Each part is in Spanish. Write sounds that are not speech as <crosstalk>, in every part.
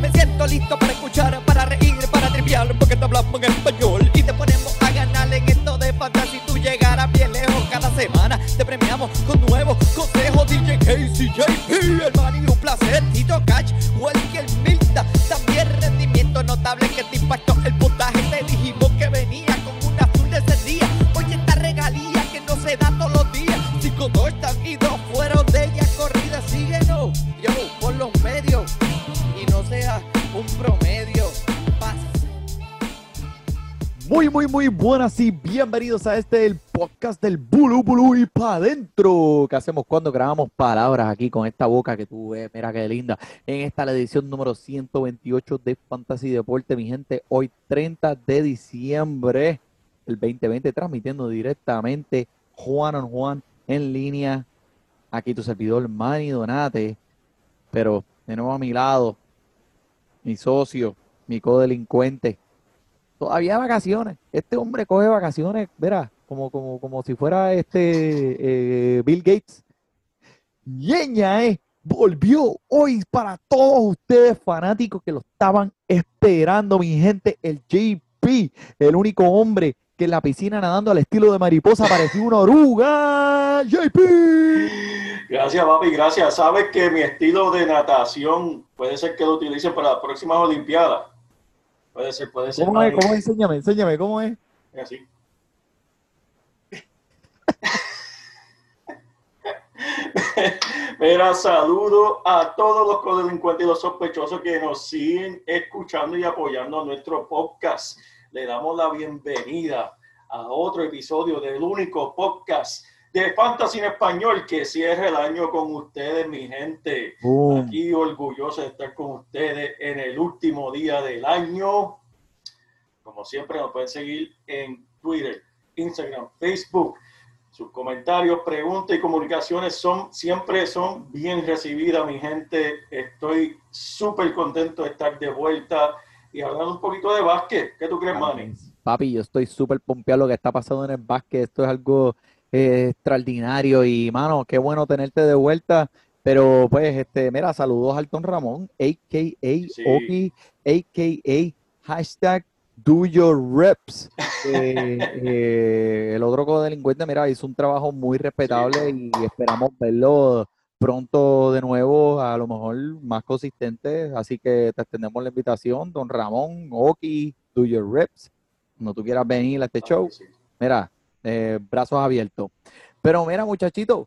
Me siento listo para escuchar, para reír, para triviar, porque te hablamos en español y te ponemos a ganar en esto de fantasy. Tú llegarás bien lejos cada semana. Te premiamos con nuevos consejos. DJ Casey, JP, el man y un placer. Tito Cash, Welker Milta. También rendimiento notable que te impactó el Muy, muy, muy buenas y bienvenidos a este el podcast del Bulu Bulu y pa' adentro que hacemos cuando grabamos palabras aquí con esta boca que tú ves, mira qué linda. En esta la edición número 128 de Fantasy Deporte, mi gente, hoy 30 de diciembre del 2020, transmitiendo directamente Juan on Juan en línea. Aquí tu servidor Manny Donate, pero de nuevo a mi lado, mi socio, mi codelincuente, todavía vacaciones. Este hombre coge vacaciones, verá, como, como, como si fuera este eh, Bill Gates. Ñeña, eh, volvió hoy para todos ustedes fanáticos que lo estaban esperando, mi gente, el JP, el único hombre que en la piscina nadando al estilo de mariposa parecía una oruga. JP. Gracias, papi, gracias. Sabes que mi estilo de natación puede ser que lo utilice para las próximas Olimpiadas. Puede ser, puede ser. ¿Cómo es? ¿Cómo es? Enséñame, enséñame, ¿cómo es? Así. Mira, saludo a todos los codelincuentes y los sospechosos que nos siguen escuchando y apoyando a nuestro podcast. Le damos la bienvenida a otro episodio del único podcast de Fantasy en Español que cierra el año con ustedes, mi gente. Boom. Aquí orgulloso de estar con ustedes en el último día del año. Como siempre, nos pueden seguir en Twitter, Instagram, Facebook. Sus comentarios, preguntas y comunicaciones son siempre son bien recibidas, mi gente. Estoy súper contento de estar de vuelta y hablando un poquito de básquet. ¿Qué tú crees, Manny? Papi, yo estoy súper pompeado lo que está pasando en el básquet. Esto es algo eh, extraordinario y, mano, qué bueno tenerte de vuelta. Pero, pues, este, mira, saludos a Alton Ramón, a.k.a. Oki, a.k.a. hashtag do your reps. Eh, <laughs> eh, el otro codelincuente, mira, hizo un trabajo muy respetable y esperamos verlo pronto de nuevo, a lo mejor más consistente. Así que te extendemos la invitación, don Ramón, Oki, do your reps. Cuando tú quieras venir a este show, Sí. mira, eh, brazos abiertos. Pero mira, muchachito,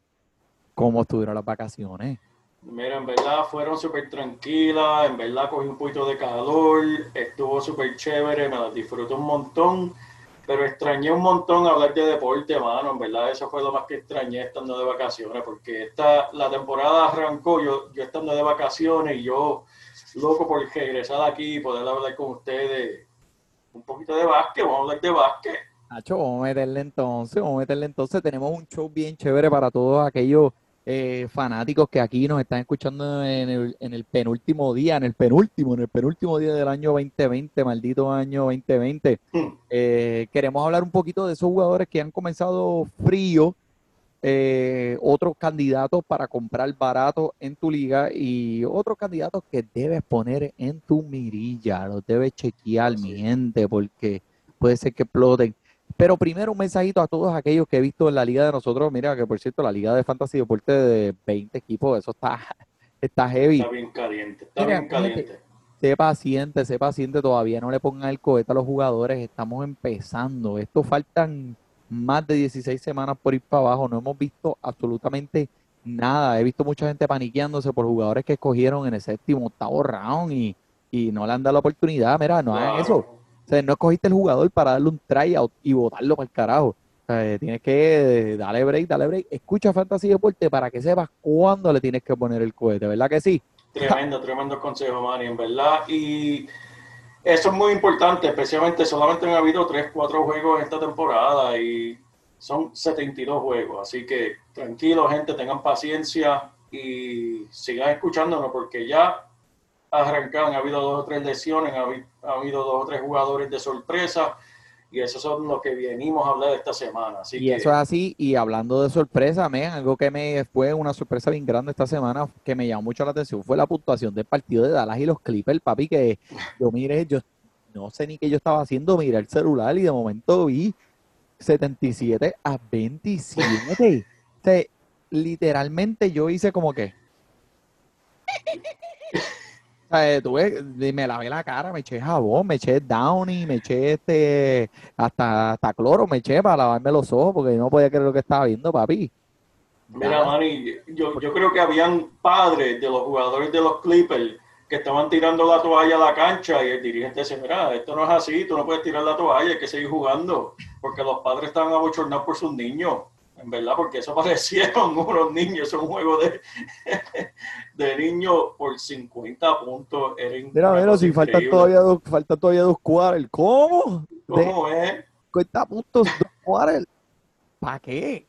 ¿cómo estuvieron las vacaciones? Mira, en verdad fueron súper tranquilas, en verdad cogí un poquito de calor, estuvo súper chévere, me las disfruté un montón, pero extrañé un montón hablar de deporte, mano, en verdad eso fue lo más que extrañé estando de vacaciones, porque esta, la temporada arrancó yo, yo estando de vacaciones y yo loco por regresar aquí poder hablar con ustedes un poquito de básquet, vamos a hablar de básquet. Nacho, vamos a meterle entonces, vamos a meterle entonces. Tenemos un show bien chévere para todos aquellos eh, fanáticos que aquí nos están escuchando en el, en el penúltimo día, en el penúltimo, en el penúltimo día del año 2020, maldito año 2020. Hmm. Eh, queremos hablar un poquito de esos jugadores que han comenzado frío, eh, otros candidatos para comprar barato en tu liga y otros candidatos que debes poner en tu mirilla, los debes chequear, mi Así. gente, porque puede ser que exploten. Pero primero un mensajito a todos aquellos que he visto en la liga de nosotros. Mira que por cierto, la liga de Fantasy Deporte de 20 equipos, eso está, <laughs> está heavy. Está bien caliente, está Mira, bien caliente. Sé paciente, sé paciente, todavía no le pongan el cohete a los jugadores, estamos empezando. Esto faltan más de 16 semanas por ir para abajo, no hemos visto absolutamente nada. He visto mucha gente paniqueándose por jugadores que escogieron en el séptimo, octavo round y, y no le han dado la oportunidad. Mira, no hagan eso. O sea, no escogiste el jugador para darle un tryout y botarlo para el carajo. O sea, eh, tienes que darle break, darle break. Escucha Fantasy Deporte para que sepas cuándo le tienes que poner el cohete, ¿verdad que sí? Tremendo, tremendo consejo, Manny, en verdad. Y Eso es muy importante, especialmente solamente han habido 3, 4 juegos esta temporada y son 72 juegos. Así que tranquilo, gente, tengan paciencia y sigan escuchándonos porque ya arrancan. Ha habido dos o tres lesiones, ha habi- ha habido dos o tres jugadores de sorpresa y esos son los que venimos a hablar esta semana. Así Y que eso es así, y hablando de sorpresa, men, algo que me fue una sorpresa bien grande esta semana, que me llamó mucho la atención, fue la puntuación del partido de Dallas y los Clippers, papi, que yo mire, yo no sé ni qué yo estaba haciendo, miré el celular y de momento vi 77 a 27. <laughs> O sea, literalmente yo hice como que... O sea, tuve, me lavé la cara, me eché jabón, me eché Downy, me eché este, hasta, hasta cloro, me eché para lavarme los ojos porque no podía creer lo que estaba viendo, papi. Mira, Manny, yo, yo creo que habían padres de los jugadores de los Clippers que estaban tirando la toalla a la cancha y el dirigente decía, mira, esto no es así, tú no puedes tirar la toalla, hay que seguir jugando, porque los padres estaban abochornados por sus niños, en verdad, porque eso parecieron <laughs> unos niños, es un juego de, de niños por 50 puntos. Era Mira, mira, si faltan todavía dos, faltan todavía dos quarters. ¿Cómo? De ¿Cómo es? 50 puntos, dos quarters. ¿Para qué?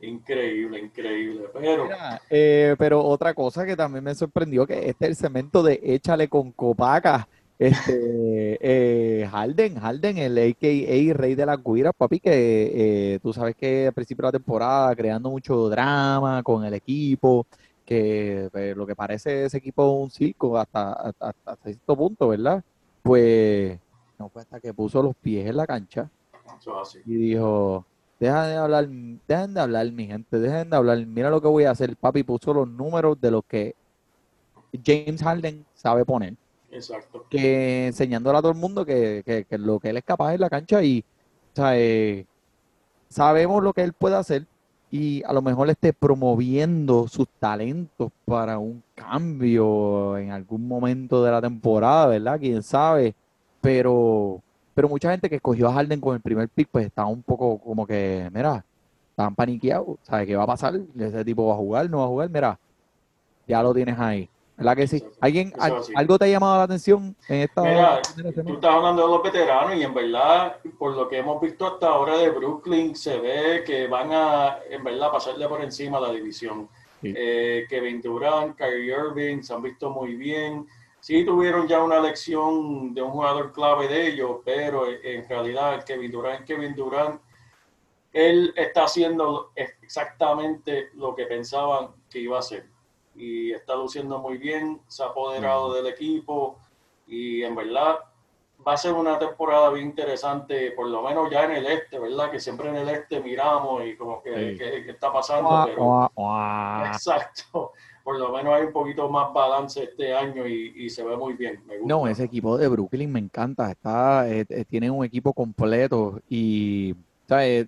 Increíble, increíble, pero... Mira, eh, pero otra cosa que también me sorprendió que este es el cemento de échale con copaca. Este eh, Harden, Harden, el AKA Rey de las Guiras, papi, que eh, tú sabes que al principio de la temporada creando mucho drama con el equipo, que eh, lo que parece ese equipo un circo hasta, hasta, hasta cierto punto, ¿verdad? Pues no fue hasta que puso los pies en la cancha y dijo, deja de hablar, dejen de hablar, mi gente, dejen de hablar, mira lo que voy a hacer, papi, puso los números de los que James Harden sabe poner, Exacto. que enseñándole a todo el mundo que, que- lo que él es capaz en la cancha y, eh, sabemos lo que él puede hacer y a lo mejor esté promoviendo sus talentos para un cambio en algún momento de la temporada, ¿verdad? Quién sabe, pero, pero mucha gente que escogió a Harden con el primer pick, pues estaba un poco como que, mira, estaban paniqueados, ¿sabes qué va a pasar? Ese tipo va a jugar, no va a jugar, mira, ya lo tienes ahí. ¿Verdad que sí? ¿Alguien, al- algo te ha llamado la atención en esta Mira, tú estás hablando de los veteranos y en verdad, por lo que hemos visto hasta ahora de Brooklyn, se ve que van a, en verdad, pasarle por encima la división. Sí. Eh, Kevin Durant, Kyrie Irving se han visto muy bien. Sí tuvieron ya una lección de un jugador clave de ellos, pero en realidad Kevin Durant, Kevin Durant, él está haciendo exactamente lo que pensaban que iba a hacer. Y está luciendo muy bien, se ha apoderado del equipo y en verdad va a ser una temporada bien interesante, por lo menos ya en el este, ¿verdad? Que siempre en el este miramos y como que, Sí. que- que está pasando, Guau, pero guau, <laughs> guau. exacto, por lo menos hay un poquito más balance este año y, y se ve muy bien. Me gusta. No, ese equipo de Brooklyn me encanta. Está, eh, eh, tienen un equipo completo y, ¿sabes?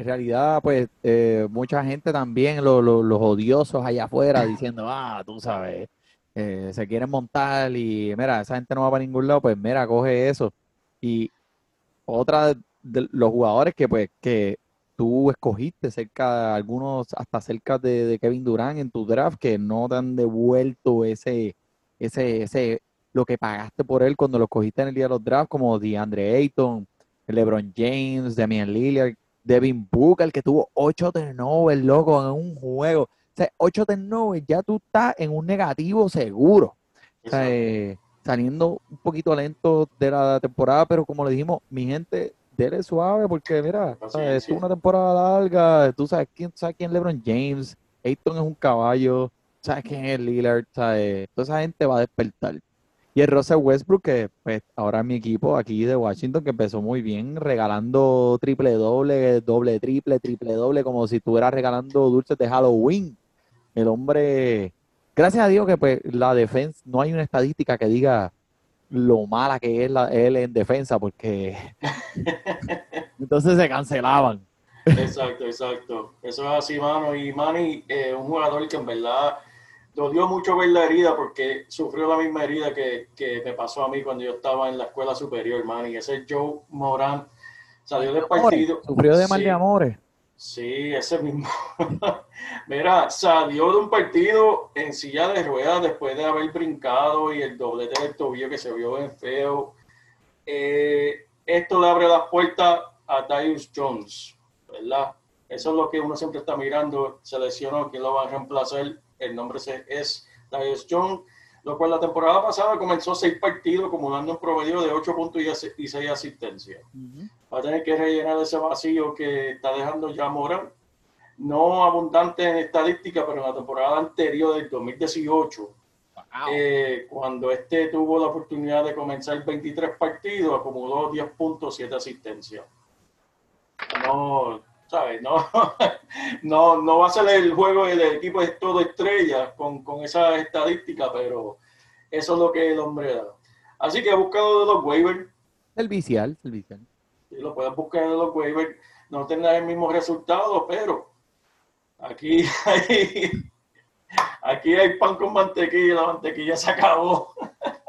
En realidad, pues, eh, mucha gente también, lo- lo- los odiosos allá afuera, diciendo, ah, tú sabes, eh, se quieren montar y, mira, esa gente no va para ningún lado, pues, mira, coge eso. Y otra de los jugadores que, pues, que tú escogiste cerca, algunos hasta cerca de, Kevin Durant en tu draft, que no te han devuelto ese, ese, ese, lo que pagaste por él cuando lo cogiste en el día de los drafts, como DeAndre Ayton, LeBron James, Damian Lillard, Devin Booker, que tuvo 8 turnovers, loco, en un juego. O sea, 8 turnovers, ya tú estás en un negativo seguro. O sea, eh, saliendo un poquito lento de la temporada, pero como le dijimos, mi gente, dele suave, porque mira. Esto es una temporada larga, tú sabes quién, sabes quién es LeBron James, Ayton es un caballo, sabes quién es Lillard, ¿sabes? Toda esa gente va a despertar. Y el Russell Westbrook, que pues ahora es mi equipo aquí de Washington, que empezó muy bien, regalando triple doble, doble triple, triple doble, como si estuvieras regalando dulces de Halloween. El hombre, gracias a Dios que pues la defensa, no hay una estadística que diga lo mala que es la, él en defensa, porque <laughs> entonces se cancelaban. Exacto, exacto. Eso es así, mano. Y Manny, eh, un jugador que en verdad dolió mucho ver la herida porque sufrió la misma herida que, que me pasó a mí cuando yo estaba en la escuela superior, Manny. Ese es Joe Morán. Salió del partido. Sufrió de mal Sí, de amores. Sí, ese mismo. <laughs> Mira, salió de un partido en silla de ruedas después de haber brincado y el doblete del tobillo que se vio bien feo. Eh, esto le abre las puertas a Darius Jones, ¿verdad? Eso es lo que uno siempre está mirando. Se lesionó, ¿quién lo va a reemplazar? El nombre es Darius Jones, lo cual la temporada pasada comenzó seis partidos, acumulando un promedio de ocho puntos y seis asistencias. Va a tener que rellenar ese vacío que está dejando ya Morán. No abundante en estadística, pero en la temporada anterior del 2018 eh, cuando este tuvo la oportunidad de comenzar 23 partidos, acumuló 10 puntos, 7 asistencias. No, ¿sabes? No, <laughs> no, no va a ser el juego del equipo de todo estrella con, con esa estadística, pero eso es lo que el hombre da. Así que ha buscado de los waivers. El vicial, el vicial. lo puedes buscar de los waivers. No tendrá el mismo resultado, pero aquí <laughs> hay Aquí hay pan con mantequilla, la mantequilla se acabó. <laughs>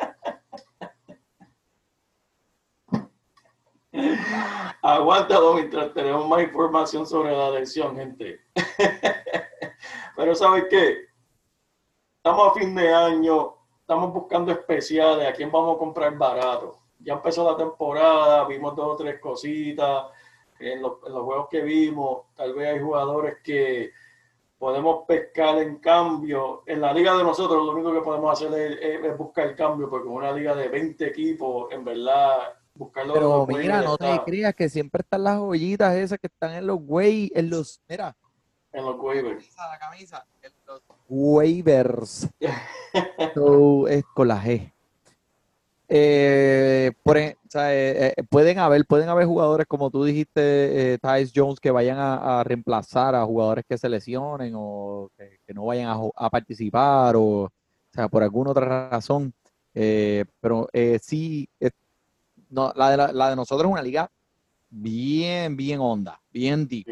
Aguántalo mientras tenemos más información sobre la elección, gente. <laughs> Pero ¿sabes qué? Estamos a fin de año, estamos buscando especiales, a quién vamos a comprar barato. Ya empezó la temporada, vimos dos o tres cositas en los juegos que vimos. Tal vez hay jugadores que podemos pescar en cambio. En la liga de nosotros lo único que podemos hacer es, buscar el cambio, porque una liga de 20 equipos, en verdad, buscarlo. Pero mira, no te creas que siempre están las joyitas esas que están en los way, en los, mira. En los waivers. La camisa, en los waivers. <laughs> es con la G. Eh, por, o sea, eh, eh, pueden haber pueden haber jugadores como tú dijiste, eh, Tyce Jones, que vayan a, reemplazar a jugadores que se lesionen o que, no vayan a, participar o, o, sea, por alguna otra razón. pero sí, no, la, de la, de nosotros es una liga bien, bien honda, bien deep.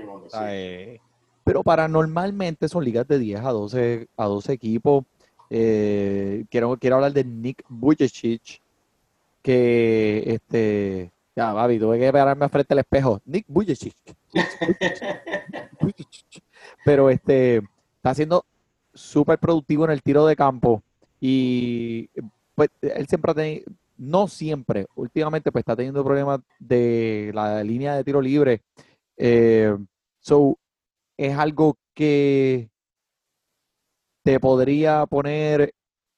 pero para normalmente son ligas de 10 a 12, a 12 equipos. quiero, quiero hablar de Nick Bujicic que este ya Babi, tuve que pararme frente al espejo. Nick Bujicic. <laughs> Pero este está siendo súper productivo en el tiro de campo y pues él siempre ha tenido, no siempre, últimamente pues está teniendo problemas de la línea de tiro libre. Eh, so, es algo que te podría poner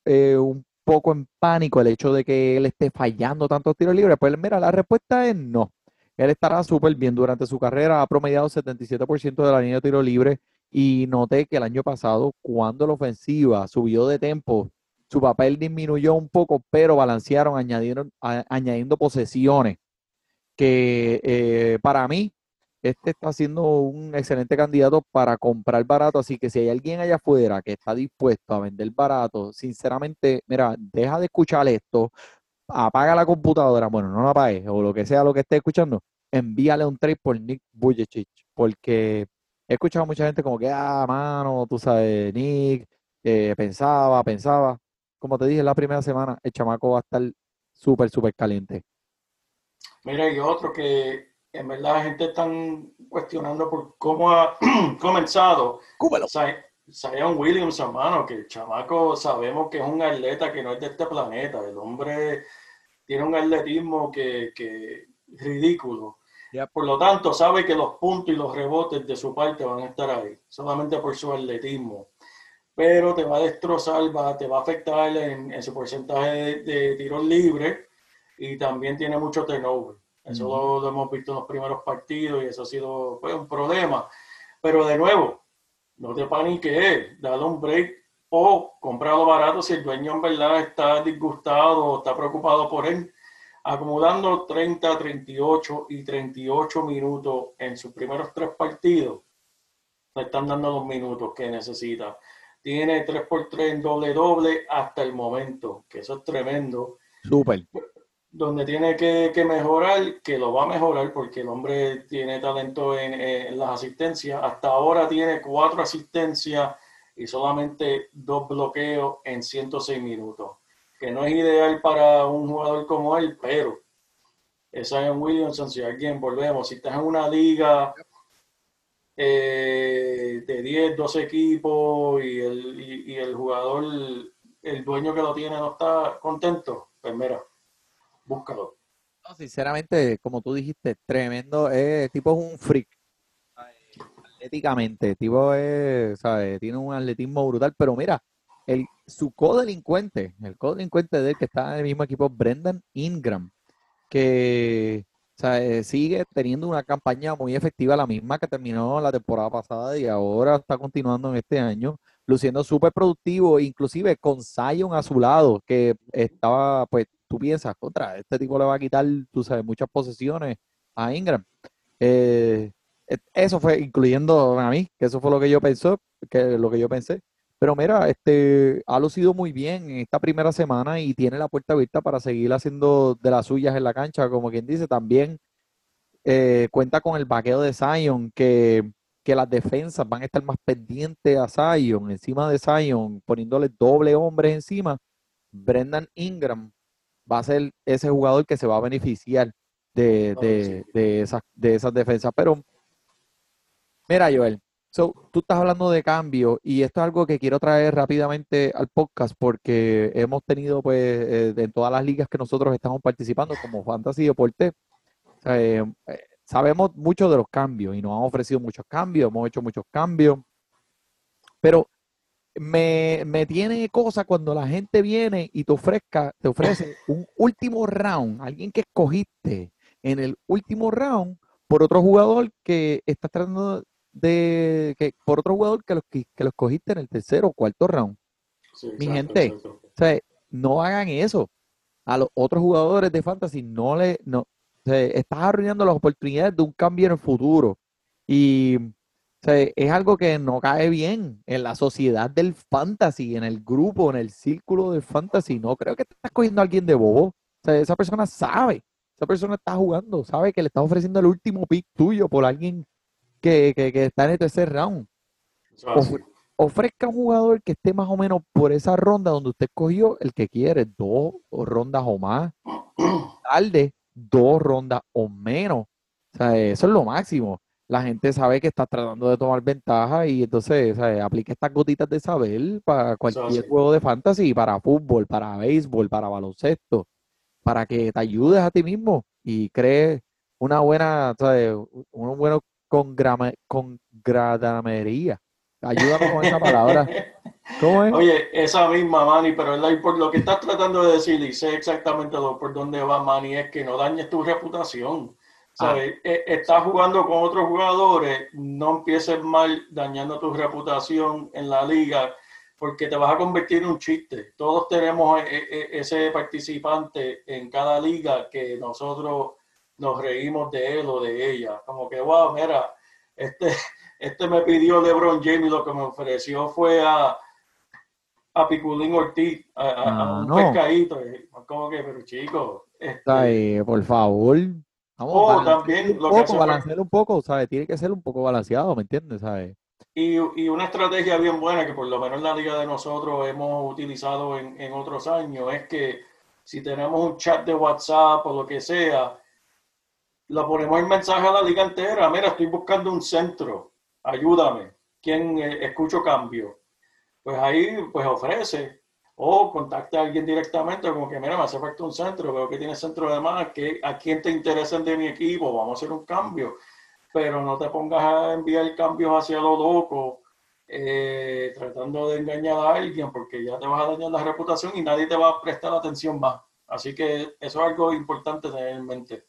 eh, un poco en pánico el hecho de que él esté fallando tantos tiros libres? Pues mira, la respuesta es no. Él estará súper bien durante su carrera, ha promediado 77% de la línea de tiro libre y noté que el año pasado, cuando la ofensiva subió de tempo, su papel disminuyó un poco, pero balancearon añadieron, añadiendo posesiones que eh, para mí este está siendo un excelente candidato para comprar barato, así que si hay alguien allá afuera que está dispuesto a vender barato, sinceramente, mira, deja de escuchar esto, apaga la computadora, bueno, no la apague, o lo que sea lo que esté escuchando, envíale un trade por Nick Bujicic, porque he escuchado a mucha gente como que, ah, mano, tú sabes, Nick, eh, pensaba, pensaba, como te dije la primera semana, el chamaco va a estar súper, súper caliente. Mira, y otro que en verdad la gente está cuestionando por cómo ha <clears throat> comenzado. Zion Williams, hermano, que el chamaco sabemos que es un atleta que no es de este planeta. El hombre tiene un atletismo que, que ridículo. Por lo tanto, sabe que los puntos y los rebotes de su parte van a estar ahí, solamente por su atletismo. Pero te va a destrozar, va, te va a afectar en, su porcentaje de, de tiros libres y también tiene mucho turnover. Eso lo, hemos visto en los primeros partidos y eso ha sido pues, un problema. Pero de nuevo, no te paniques, dale un break o comprarlo barato si el dueño en verdad está disgustado o está preocupado por él. Acumulando 30, 38 y 38 minutos en sus primeros tres partidos, le están dando los minutos que necesita. Tiene 3 por 3 en doble doble hasta el momento, que eso es tremendo. Súper donde tiene que, mejorar, que lo va a mejorar porque el hombre tiene talento en, las asistencias. Hasta ahora tiene cuatro asistencias y solamente dos bloqueos en 106 minutos, que no es ideal para un jugador como él, pero esa es Williamson, si alguien volvemos, si estás en una liga eh, de 10, 12 equipos y el, y, el jugador, el dueño que lo tiene no está contento, pues mira, búscalo. No, sinceramente, como tú dijiste, tremendo. Eh, tipo es un freak. Atléticamente, tipo es, ¿sabes? Tiene un atletismo brutal, pero mira, el, su codelincuente, el codelincuente de él que está en el mismo equipo, Brendan Ingram, que sea, eh, sigue teniendo una campaña muy efectiva, la misma que terminó la temporada pasada y ahora está continuando en este año, luciendo súper productivo, inclusive con Zion a su lado, que estaba, pues, tú piensas, contra, este tipo le va a quitar, tú sabes, muchas posesiones a Ingram. Eh, eh, eso fue, incluyendo a mí, que eso fue lo que yo pensé, que lo que yo pensé. Pero mira, este ha lucido muy bien en esta primera semana y tiene la puerta abierta para seguir haciendo de las suyas en la cancha, como quien dice, también eh, cuenta con el vaqueo de Zion, que, que las defensas van a estar más pendientes a Zion, encima de Zion, poniéndole doble hombres encima. Brendan Ingram va a ser ese jugador que se va a beneficiar de, de, de esas, de esas defensas. Pero mira, Joel, so, tú estás hablando de cambio y esto es algo que quiero traer rápidamente al podcast porque hemos tenido, pues, eh, en todas las ligas que nosotros estamos participando, como Fantasy Deporte, eh, eh, sabemos mucho de los cambios y nos han ofrecido muchos cambios, hemos hecho muchos cambios, pero me, me tiene cosa cuando la gente viene y te ofrezca, te ofrece un último round, alguien que escogiste en el último round por otro jugador que estás tratando de, que, por otro jugador que lo, que, que lo escogiste en el tercero o cuarto round. Sí, Mi exacto, gente, exacto. O sea, no hagan eso. A los otros jugadores de fantasy no le, no, o sea, estás arruinando las oportunidades de un cambio en el futuro. Y o sea, es algo que no cae bien en la sociedad del fantasy, en el grupo, en el círculo del fantasy. No creo que te estás cogiendo a alguien de bobo. O sea, esa persona sabe, esa persona está jugando, sabe que le estás ofreciendo el último pick tuyo por alguien que, que, que está en el tercer round así. ofre- ofrezca un jugador que esté más o menos por esa ronda donde usted escogió el que quiere, dos rondas o más, <clears throat> tarde, dos rondas o menos. O sea, eso es lo máximo. La gente sabe que está tratando de tomar ventaja y entonces, o sea, aplica estas gotitas de saber para cualquier juego de fantasy, para fútbol, para béisbol, para baloncesto, para que te ayudes a ti mismo y crees una buena, ¿sabes? Un bueno congrama- congradamería. Ayúdame con esa palabra. ¿Cómo es? Oye, esa misma, Manny, pero por lo que estás tratando de decir y sé exactamente lo, por dónde va, Manny, es que no dañes tu reputación. ¿Sabes? Eh, Estás jugando con otros jugadores, no empieces mal dañando tu reputación en la liga, porque te vas a convertir en un chiste. Todos tenemos eh, eh, ese participante en cada liga que nosotros nos reímos de él o de ella. Como que, wow, mira, este, <laughs> este me pidió LeBron James y lo que me ofreció fue a, a Piculín Ortiz, a, a- a Ah, un no. pescadito. Como que, pero chicos, este, ¿sabes? Por favor. Vamos, Oh, también un lo que poco, fue- balancear un poco, ¿sabes? Tiene que ser un poco balanceado, ¿me entiendes? ¿Sabes? Y, y una estrategia bien buena que por lo menos en la liga de nosotros hemos utilizado en, en otros años es que si tenemos un chat de WhatsApp o lo que sea, lo ponemos el mensaje a la liga entera. Mira, estoy buscando un centro, ayúdame. ¿Quién eh, escucho cambio? Pues ahí pues ofrece o contacta a alguien directamente como que mira, me hace falta un centro, veo que tiene centro de más, que a quién te interesa de mi equipo, vamos a hacer un cambio pero no te pongas a enviar cambios hacia lo loco, eh, tratando de engañar a alguien, porque ya te vas a dañar la reputación y nadie te va a prestar atención más. Así que eso es algo importante tener en mente.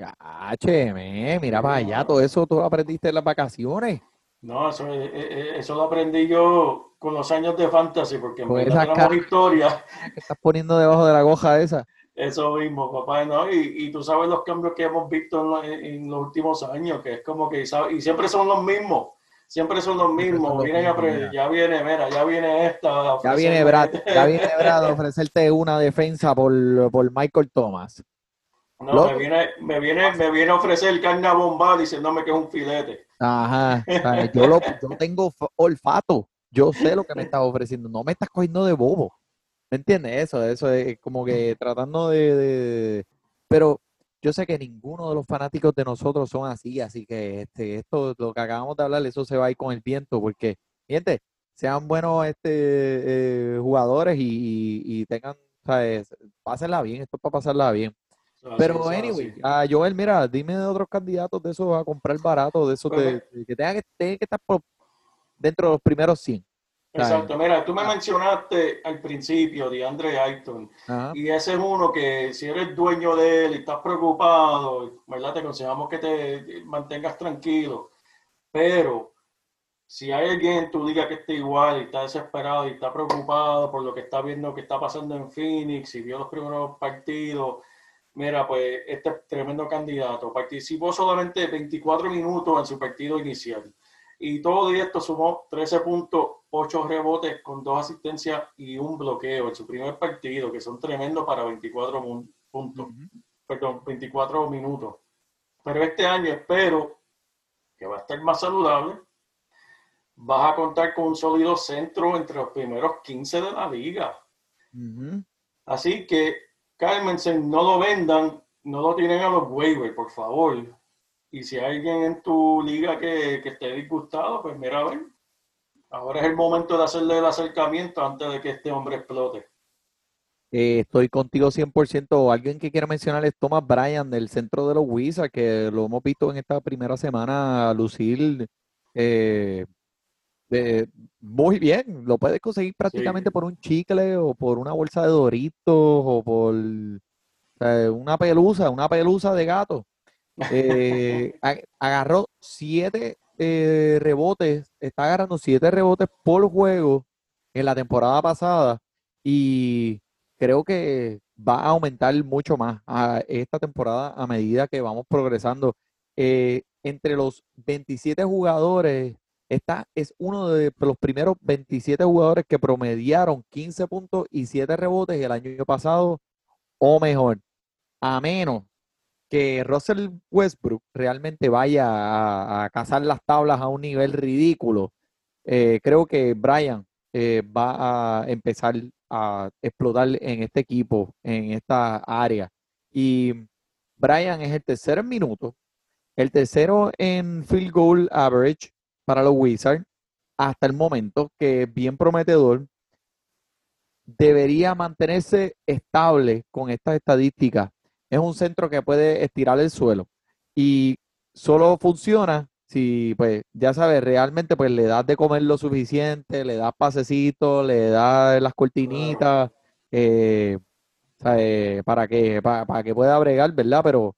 Cácheme, mira para allá, todo eso tú lo aprendiste en las vacaciones. No, eso, eh, eh, eso lo aprendí yo con los años de fantasy, porque verdad esas tenemos historia. que <laughs> estás poniendo debajo de la goja esa? Eso mismo, papá, ¿no? Y, y tú sabes los cambios que hemos visto en, lo- en- en los últimos años, que es como que, ¿sabes? y siempre son los mismos, siempre son los Siempre son mismos. los a mismos, mira. ya viene, mira, ya viene esta. Ya viene Brad, ya viene Brad a ofrecerte una defensa por, por Michael Thomas. No, me viene, me viene, me viene a ofrecer carne a bomba diciéndome que es un filete. Ajá. Yo, lo, yo tengo olfato, yo sé lo que me estás ofreciendo, no me estás cogiendo de bobo. ¿Me entiendes? Eso, eso es como que tratando de, de- Pero yo sé que ninguno de los fanáticos de nosotros son así, así que este, esto, lo que acabamos de hablar, eso se va a ir con el viento, porque, gente, sean buenos este, eh, jugadores y, y- y tengan, ¿sabes? Pásenla bien, esto es para pasarla bien. Es Pero, es anyway, a Joel, mira, dime de otros candidatos de esos a comprar barato, de esos de, que tengan que, tengan que estar por- dentro de los primeros 100. Exacto, mira, tú me mencionaste al principio de Andre Ayton. Ajá. Y ese es uno que si eres dueño de él y estás preocupado, ¿verdad? Te aconsejamos que te mantengas tranquilo. Pero si hay alguien en tu liga que esté igual y está desesperado y está preocupado por lo que está viendo que está pasando en Phoenix y vio los primeros partidos, mira, pues este es tremendo candidato. Participó solamente 24 minutos en su partido inicial. Y todo esto sumó 13.8 rebotes con dos asistencias y un bloqueo en su primer partido, que son tremendos para 24 mun- puntos, perdón, 24 minutos. Pero este año espero que va a estar más saludable. Vas a contar con un sólido centro entre los primeros 15 de la liga. Así que, cálmense, no lo vendan, no lo tienen a los waivers, por favor. Y si hay alguien en tu liga que, que esté disgustado, pues mira, a ver. Ahora es el momento de hacerle el acercamiento antes de que este hombre explote. Eh, estoy contigo 100%. Alguien que quiera mencionar es Thomas Bryan del centro de los Wizards, que lo hemos visto en esta primera semana lucir eh, de- muy bien. Lo puedes conseguir prácticamente por un chicle o por una bolsa de Doritos o por eh, una pelusa, una pelusa de gato. Eh, <laughs> agarró siete eh, rebotes, está agarrando siete rebotes por juego en la temporada pasada y creo que va a aumentar mucho más a esta temporada a medida que vamos progresando. Eh, entre los 27 jugadores, esta es uno de los primeros 27 jugadores que promediaron 15 puntos y 7 rebotes el año pasado o mejor, a menos que Russell Westbrook realmente vaya a, cazar las tablas a un nivel ridículo, eh, creo que Brian eh, va a empezar a explotar en este equipo, en esta área. Y Brian es el tercero en minutos, el tercero en field goal average para los Wizards hasta el momento, que es bien prometedor. Debería mantenerse estable con estas estadísticas es un centro que puede estirar el suelo y solo funciona si, pues, ya sabes, realmente pues le das de comer lo suficiente, le das pasecitos, le das las cortinitas, eh, para que, para, para que pueda bregar, ¿verdad? Pero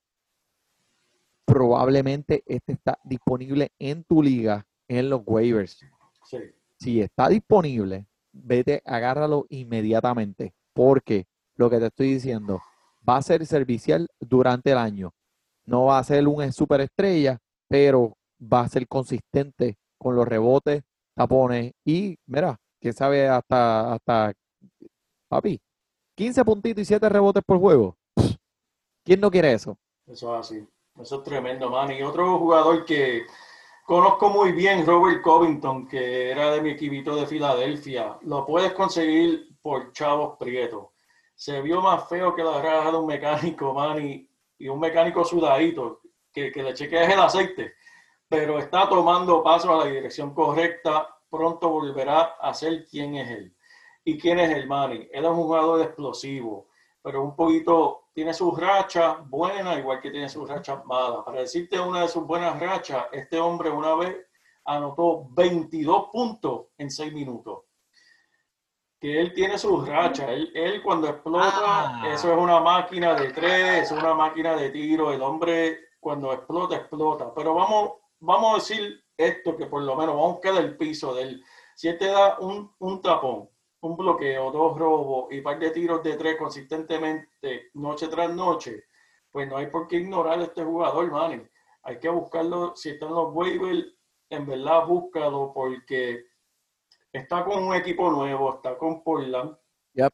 probablemente este está disponible en tu liga, en los waivers. Sí. Si está disponible, vete, agárralo inmediatamente, porque lo que te estoy diciendo, va a ser servicial durante el año. No va a ser un superestrella, pero va a ser consistente con los rebotes, tapones y, mira, quién sabe hasta, hasta, papi, 15 puntitos y 7 rebotes por juego. ¿Quién no quiere eso? Eso es así. Eso es tremendo, man. Y otro jugador que conozco muy bien, Robert Covington, que era de mi equipito de Filadelfia. Lo puedes conseguir por Chavos Prieto. Se vio más feo que la raja de un mecánico, man, y, un mecánico sudadito, que, que le chequeas el aceite. Pero está tomando pasos a la dirección correcta. Pronto volverá a ser quien es él. ¿Y quién es el Manny? Él es un jugador explosivo, pero un poquito tiene sus rachas buenas, igual que tiene sus rachas malas. Para decirte una de sus buenas rachas, este hombre una vez anotó 22 puntos en 6 minutos. Que él tiene sus rachas. Él, él cuando explota, Ah. eso es una máquina de tres, es una máquina de tiro. El hombre cuando explota, explota. Pero vamos, vamos a decir esto, que por lo menos vamos a buscar el piso de él. Si él te da un, un tapón, un bloqueo, dos robos y un par de tiros de tres consistentemente, noche tras noche, pues no hay por qué ignorar a este jugador, Manny. Hay que buscarlo, si está en los waivers, en verdad búscalo porque está con un equipo nuevo, está con Portland. Yep.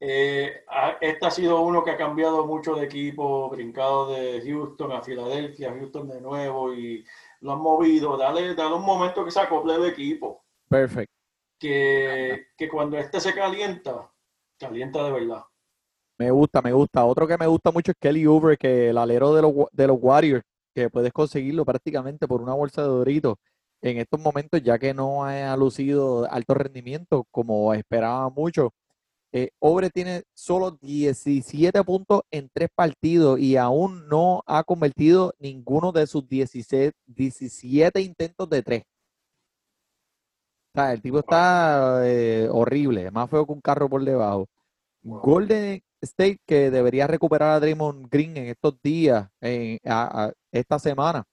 Eh, este ha sido uno que ha cambiado mucho de equipo, brincado de Houston a Filadelfia, Houston de nuevo y lo han movido. Dale, dale un momento que se acople de equipo Perfecto. Que, que cuando este se calienta, calienta de verdad. Me gusta, me gusta. Otro que me gusta mucho es Kelly Oubre, que el alero de los, de los Warriors, que puedes conseguirlo prácticamente por una bolsa de Doritos en estos momentos, ya que no ha lucido alto rendimiento como esperaba mucho. Eh, Oubre tiene solo 17 puntos en tres partidos y aún no ha convertido ninguno de sus 16, 17 intentos de tres. Sea, el tipo está eh, horrible, más feo que un carro por debajo. Wow. Golden State, que debería recuperar a Draymond Green en estos días, en- a- a- esta semana.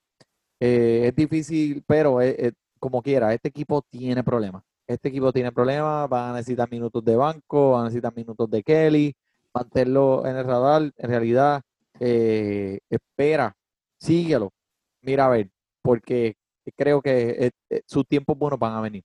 Eh, es difícil, pero eh, eh, como quiera, este equipo tiene problemas. Este equipo tiene problemas, van a necesitar minutos de banco, van a necesitar minutos de Kelly, mantenerlo en el radar. En realidad, espera, síguelo, mira a ver, porque creo que sus tiempos buenos van a venir.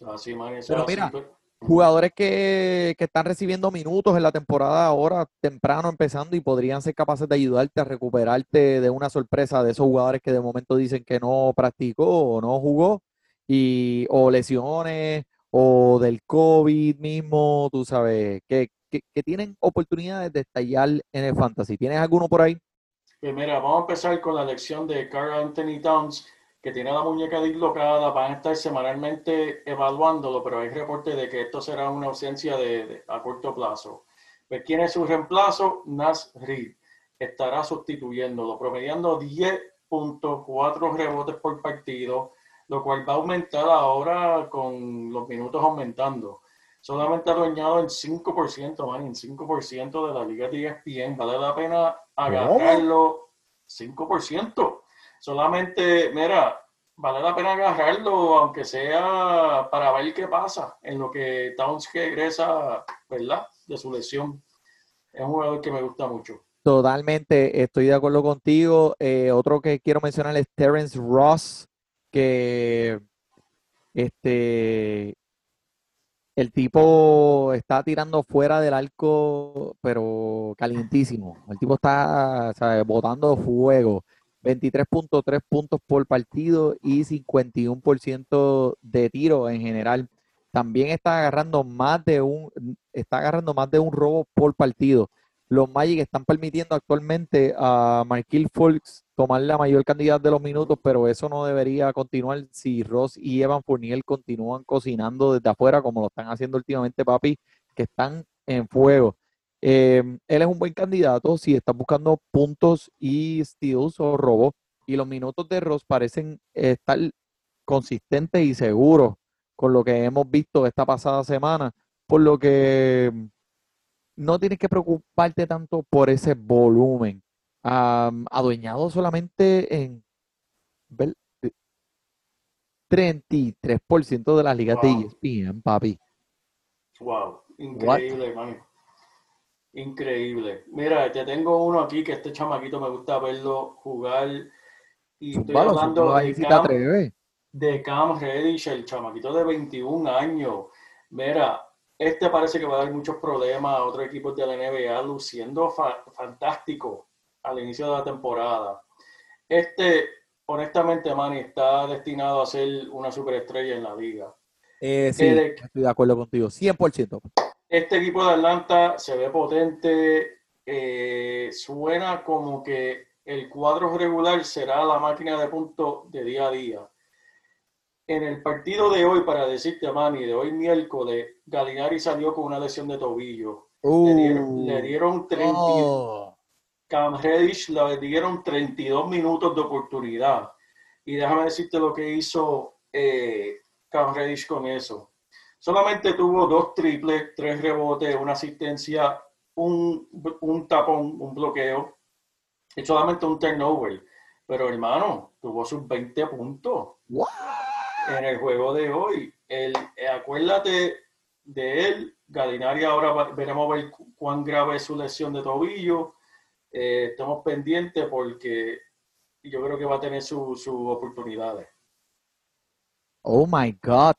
O sea, sí, man, eso Pero así, mira, Jugadores que, que están recibiendo minutos en la temporada ahora, temprano empezando, y podrían ser capaces de ayudarte a recuperarte de una sorpresa de esos jugadores que de momento dicen que no practicó o no jugó, y, o lesiones, o del COVID mismo, tú sabes, que, que, que tienen oportunidades de estallar en el fantasy. ¿Tienes alguno por ahí? Mira, vamos a empezar con la lección de Carl Anthony Towns, que tiene la muñeca dislocada. Van a estar semanalmente evaluándolo, pero hay reportes de que esto será una ausencia de, de- a corto plazo. Pues, ¿Quién es su reemplazo? Nas Reed. Estará sustituyéndolo, promediando 10.4 rebotes por partido, lo cual va a aumentar ahora con los minutos aumentando. Solamente adueñado en 5%, man, en 5% de la liga de ESPN. Vale la pena agarrarlo 5%. Solamente, mira, vale la pena agarrarlo, aunque sea para ver qué pasa en lo que Towns regresa, ¿verdad? De su lesión. Es un jugador que me gusta mucho. Totalmente, estoy de acuerdo contigo. Eh, otro que quiero mencionar es Terrence Ross, que este el tipo está tirando fuera del arco, pero calientísimo. El tipo está, ¿sabes? botando fuego. 23.3 puntos por partido y 51% de tiro en general. También está agarrando más de un, está agarrando más de un robo por partido. Los Magic están permitiendo actualmente a Markil Fultz tomar la mayor cantidad de los minutos, pero eso no debería continuar si Ross y Evan Fournier continúan cocinando desde afuera, como lo están haciendo últimamente, papi, que están en fuego. Eh, él es un buen candidato si estás buscando puntos y steals o robos, y los minutos de Ross parecen estar consistentes y seguros con lo que hemos visto esta pasada semana, por lo que no tienes que preocuparte tanto por ese volumen. Am, adueñado solamente en ver, eh, 33% de las ligas de Wow. ESPN, papi. Wow, increíble, man. Increíble. Mira, te tengo uno aquí que este chamaquito me gusta verlo jugar. Y estoy hablando de Cam, de Cam Reddish, el chamaquito de 21 años. Mira, este parece que va a dar muchos problemas a otros equipos de la NBA, luciendo fa- fantástico al inicio de la temporada. Este, honestamente, Manny, está destinado a ser una superestrella en la liga. Eh, sí, El- estoy de acuerdo contigo, 100%. Este equipo de Atlanta se ve potente, eh, suena como que el cuadro regular será la máquina de puntos de día a día. En el partido de hoy, para decirte, Manny, de hoy miércoles, Galinari salió con una lesión de tobillo. Le dieron, le Uh, dieron 30, oh. Cam Reddish le dieron 32 minutos de oportunidad. Y déjame decirte lo que hizo eh, Cam Reddish con eso. Solamente tuvo dos triples, tres rebotes, una asistencia, un, un tapón, un bloqueo y solamente un turnover. Pero hermano, tuvo sus 20 puntos What? en el juego de hoy. El, acuérdate de él, Galinari ahora veremos ver cu- cuán grave es su lesión de tobillo. Eh, estamos pendientes porque yo creo que va a tener su- sus oportunidades. Oh my God.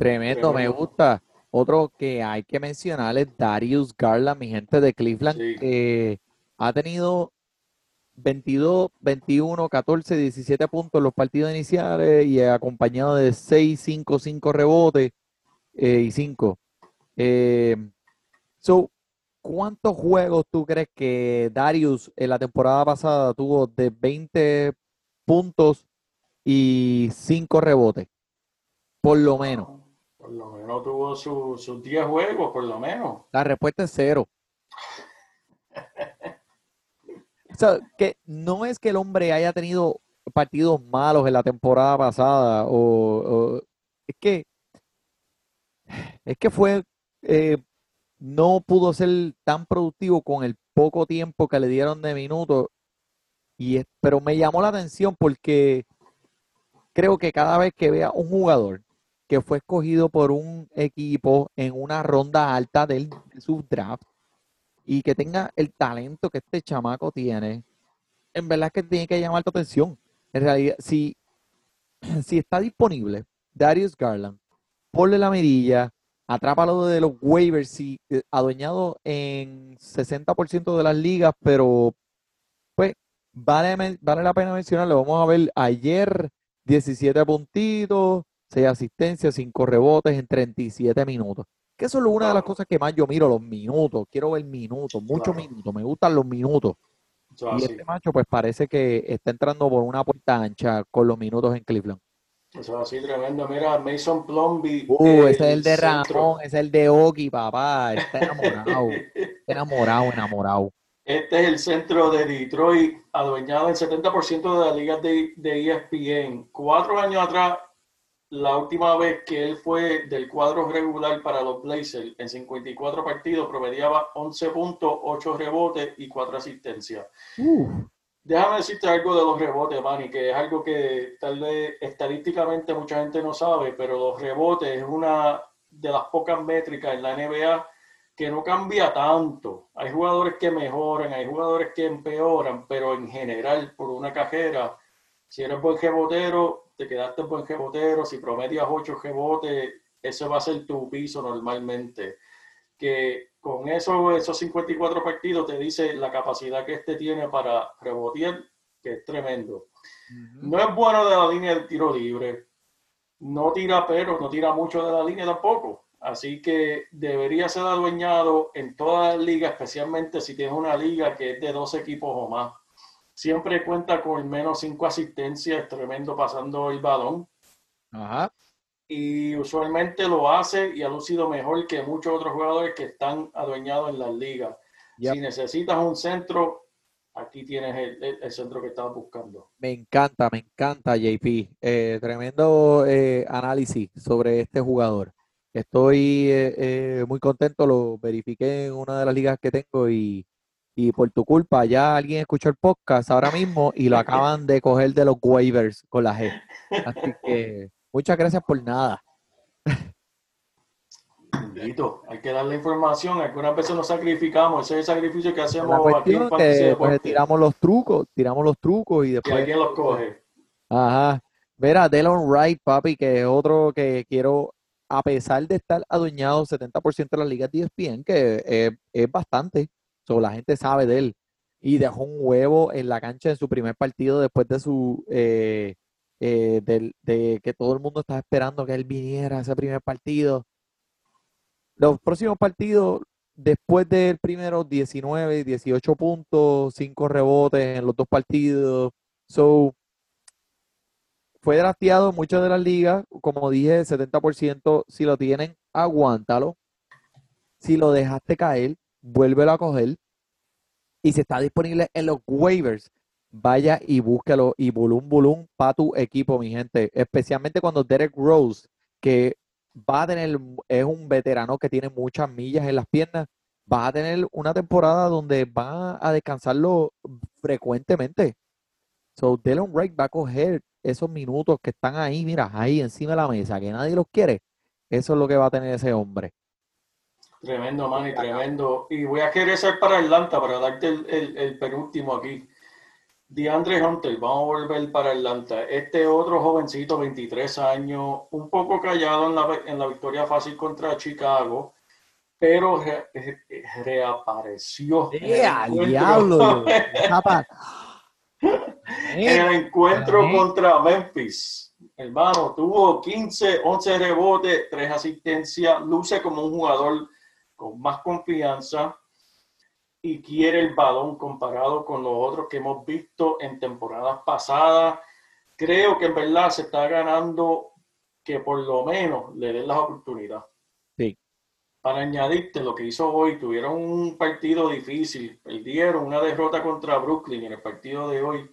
Tremendo, me Tremendo. gusta. Otro que hay que mencionar es Darius Garland, mi gente de Cleveland, Sí. que ha tenido 22, 21, 14, 17 puntos en los partidos iniciales y acompañado de 6, 5, 5 rebotes eh, y 5. Eh, so, ¿cuántos juegos tú crees que Darius en la temporada pasada tuvo de 20 puntos y 5 rebotes? Por lo menos. Por lo menos tuvo su- sus 10 juegos, por lo menos. La respuesta es cero. Que no es que el hombre haya tenido partidos malos en la temporada pasada, o, es que es que fue eh, no pudo ser tan productivo con el poco tiempo que le dieron de minutos. Y pero me llamó la atención porque creo que cada vez que vea un jugador que fue escogido por un equipo en una ronda alta del, de su draft y que tenga el talento que este chamaco tiene, en verdad es que tiene que llamar tu atención. En realidad, si, <clears throat> si está disponible Darius Garland, ponle la mirilla, atrápalo de los waivers, y, eh, adueñado en 60% de las ligas, pero pues vale, vale la pena mencionarlo. Vamos a ver ayer 17 puntitos, 6 asistencias, 5 rebotes en 37 minutos. Que eso es una de las cosas que más yo miro, los minutos. Quiero ver minutos, muchos Claro. minutos. Me gustan los minutos. Eso Y así. este macho, pues parece que está entrando por una puerta ancha con los minutos en Cleveland. Eso es así tremendo. Mira, Mason Plumby. Uh, ese es el de centro. Ramón, ese es el de Oki, papá. Está enamorado. Está enamorado, enamorado. Este es el centro de Detroit, adueñado en 70% de las ligas de, de ESPN. Cuatro años atrás, la última vez que él fue del cuadro regular para los Blazers, en 54 partidos, promediaba 11 puntos, 8 rebotes y 4 asistencias. Uh, Déjame decirte algo de los rebotes, Manny, que es algo que tal vez estadísticamente mucha gente no sabe, pero los rebotes es una de las pocas métricas en la NBA que no cambia tanto. Hay jugadores que mejoran, hay jugadores que empeoran, pero en general, por una cajera, si eres buen rebotero, te quedaste buen rebotero, si promedias 8 rebotes, ese va a ser tu piso normalmente. Que con eso, esos 54 partidos te dice la capacidad que este tiene para rebotear, que es tremendo. No es bueno de la línea del tiro libre. No tira pero, no tira mucho de la línea tampoco. Así que debería ser adueñado en todas las ligas, especialmente si tienes una liga que es de dos equipos o más. Siempre cuenta con al menos cinco asistencias, tremendo pasando el balón. Ajá. Y usualmente lo hace y ha lucido mejor que muchos otros jugadores que están adueñados en las ligas. Yep. Si necesitas un centro, aquí tienes el, el- el centro que estabas buscando. Me encanta, me encanta, JP. Eh, tremendo eh, análisis sobre este jugador. Estoy eh, muy contento, lo verifiqué en una de las ligas que tengo y, y por tu culpa ya alguien escuchó el podcast ahora mismo y lo acaban de coger de los waivers con la G. Así que muchas gracias por nada. Bendito, hay que darle información. Algunas veces nos sacrificamos. Ese es el sacrificio que hacemos La aquí en que pues, tiramos los trucos, tiramos los trucos y Que después alguien los coge. Ajá. Mira, Delon Wright, papi, que es otro que quiero, a pesar de estar adueñado 70% de las ligas de ESPN, que es, es bastante, so, la gente sabe de él, y dejó un huevo en la cancha en su primer partido después de su, eh, eh, de que todo el mundo estaba esperando que él viniera a ese primer partido. Los próximos partidos, después del primero, 19, 18 puntos, 5 rebotes en los dos partidos. So, fue drafteado en muchas de las ligas, como dije, 70%, si lo tienen, aguántalo. Si lo dejaste caer, vuélvelo a coger. Y si está disponible en los waivers, vaya y búsquelo y bulum bulum para tu equipo, mi gente. Especialmente cuando Derek Rose, que va a tener, es un veterano que tiene muchas millas en las piernas, va a tener una temporada donde va a descansarlo frecuentemente. So, Dylan Wright va a coger esos minutos que están ahí, mira, ahí encima de la mesa, que nadie los quiere. Eso es lo que va a tener ese hombre. Tremendo, Manny, tremendo. Y voy a querer ser para Atlanta para darte el, el- el penúltimo aquí. DeAndre Hunter, vamos a volver para Atlanta. Este otro jovencito, 23 años, un poco callado en la, en la victoria fácil contra Chicago, pero re- re- reapareció en el ¡Eh, al encuentro. diablo! <laughs> En el encuentro contra Memphis. Hermano, tuvo 15, 11 rebotes, 3 asistencias, luce como un jugador con más confianza. y quiere el balón comparado con los otros que hemos visto en temporadas pasadas. Creo que en verdad se está ganando que por lo menos le den las oportunidades. Sí. Para añadirte lo que hizo hoy, tuvieron un partido difícil, perdieron una derrota contra Brooklyn en el partido de hoy,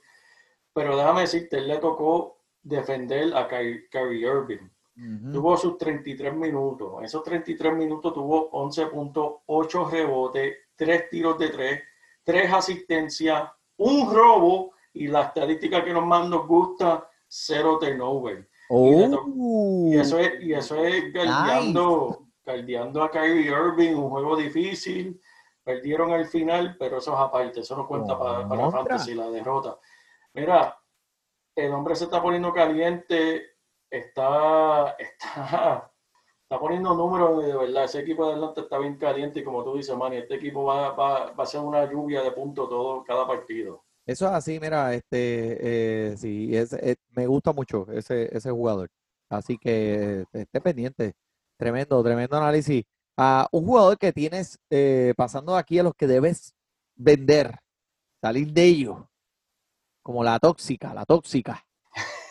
pero déjame decirte, él le tocó defender a Ky- Kyrie Irving. Ujú. Tuvo sus 33 minutos. En esos 33 minutos tuvo 11 puntos, 8 rebotes, 3 tiros de 3, 3 asistencias, un robo y la estadística que nos más nos gusta, cero turnover. Oh. Y eso es, y eso es guardiando, guardiando a Kyrie Irving, un juego difícil. Perdieron al final, pero eso es aparte, eso no cuenta para, para Contra. Fantasy, la derrota. Mira, el hombre se está poniendo caliente, está, está, está poniendo números de verdad. Ese equipo de Atlanta está bien caliente y como tú dices, Manny, este equipo va, va, va a ser una lluvia de puntos todo, cada partido. Eso es así, mira, este, eh, sí, es, es- me gusta mucho ese, ese jugador. Así que eh, esté pendiente. Tremendo, tremendo análisis. Un jugador que tienes eh, pasando aquí a los que debes vender, salir de ellos, como la tóxica, la tóxica.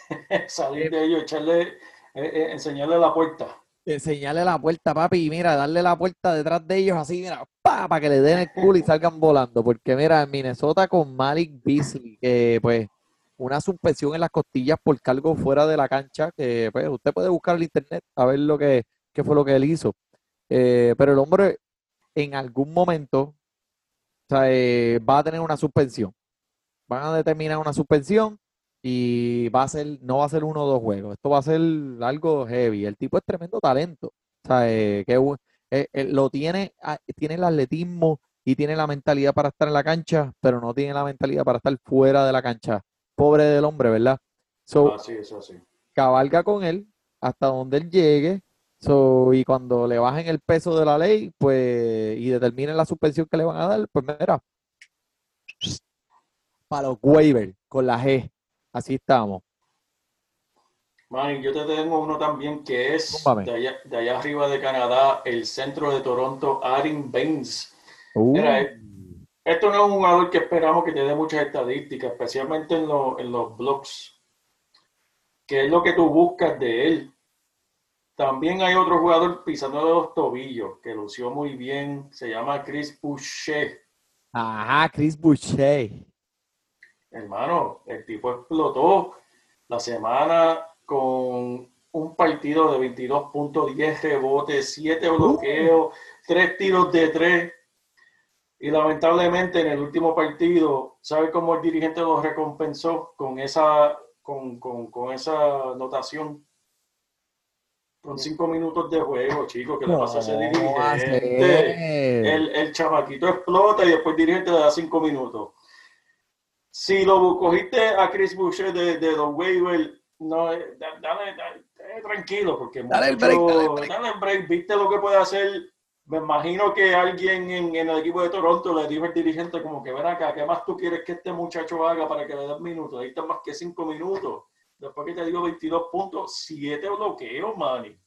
<laughs> Salir de ellos, echarle, eh, eh, enseñarle la puerta. Enseñarle la puerta, papi, y mira, darle la puerta detrás de ellos así, mira, pa, para que le den el culo y salgan volando. Porque mira, en Minnesota con Malik Beasley, que pues una suspensión en las costillas por cargo fuera de la cancha, que pues usted puede buscar en internet a ver lo que, qué fue lo que él hizo. Eh, pero el hombre en algún momento o sea, eh, va a tener una suspensión. Van a determinar una suspensión y va a ser, no va a ser uno o dos juegos. Esto va a ser algo heavy. El tipo es tremendo talento. O sea, eh, que eh, eh, lo tiene, ah, tiene el atletismo y tiene la mentalidad para estar en la cancha, pero no tiene la mentalidad para estar fuera de la cancha. Pobre del hombre, ¿verdad? So, así. cabalga con él hasta donde él llegue. So, y cuando le bajen el peso de la ley, pues, y determinen la suspensión que le van a dar, pues mira, para los waivers, con la G. Así estamos. Manny, yo te tengo uno también que es de allá, de allá arriba de Canadá, el centro de Toronto, Aaron Baines. Uh, Mira, eh, Esto no es un jugador que esperamos que te dé muchas estadísticas, especialmente en, los- en los blogs, que es lo que tú buscas de él. También hay otro jugador pisando de los tobillos que lució muy bien, se llama Chris Boucher. Ajá, Chris Boucher. Hermano, el tipo explotó la semana con un partido de 22 puntos, 10 rebotes, 7 bloqueos, 3 tiros de 3. Y lamentablemente en el último partido, ¿sabe cómo el dirigente lo recompensó con esa, con, con, con esa anotación? Con 5 minutos de juego, chicos, que le pasa a ese ¿Cómo va a dirigente? El, el chamaquito explota y después el dirigente le da cinco minutos. Si lo cogiste a Chris Boucher de, de los waivers, no, eh, da- dale, dale, eh, tranquilo, porque Dale el break, dale el break. dale el break, viste lo que puede hacer. Me imagino que alguien en, en el equipo de Toronto le dijo al dirigente como que ven acá, ¿qué más tú quieres que este muchacho haga para que le den minutos? Ahí está más que cinco minutos. Después que te dio 22 puntos, 7 bloqueos, Manny.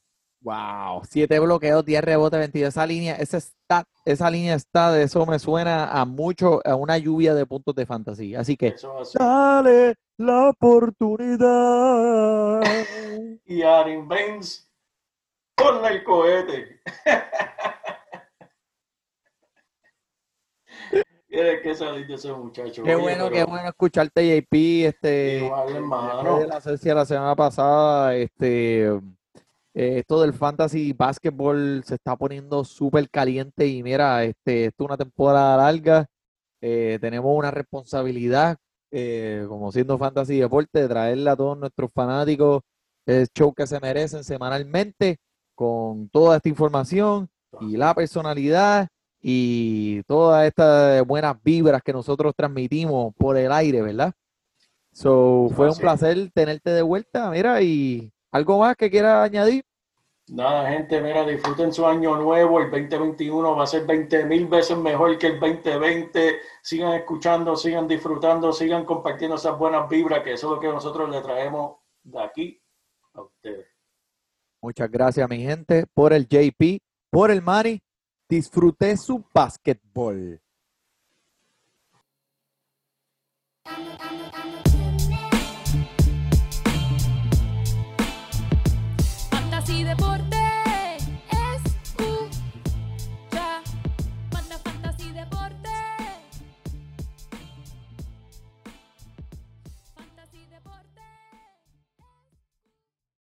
Wow, 7 bloqueos, 10 rebotes, 22. Esa línea, ese stat, esa línea está de eso me suena a mucho, a una lluvia de puntos de fantasía. Así que Eso es así. dale la oportunidad. y Aaron Baines ponle el cohete. <laughs> Tienes que salir de ese muchacho. Qué Oye, bueno, pero qué bueno escucharte, JP. Este, Igual, hermano. de la Celsia la semana pasada, este, eh, esto del fantasy basketball se está poniendo súper caliente y mira, este, esto es una temporada larga. eh, tenemos una responsabilidad, eh, como siendo fantasy deporte, de traerle a todos nuestros fanáticos el show que se merecen semanalmente con toda esta información y la personalidad y todas estas buenas vibras que nosotros transmitimos por el aire, ¿verdad? So, fue un placer tenerte de vuelta, mira, y ¿Algo más que quiera añadir? Nada, gente, mira, disfruten su año nuevo. El 2021 va a ser 20 mil veces mejor que el 2020. Sigan escuchando, sigan disfrutando, sigan compartiendo esas buenas vibras, que eso es lo que nosotros le traemos de aquí a ustedes. Muchas gracias, mi gente, por el JP, por el Mari. Disfruté su basquetbol.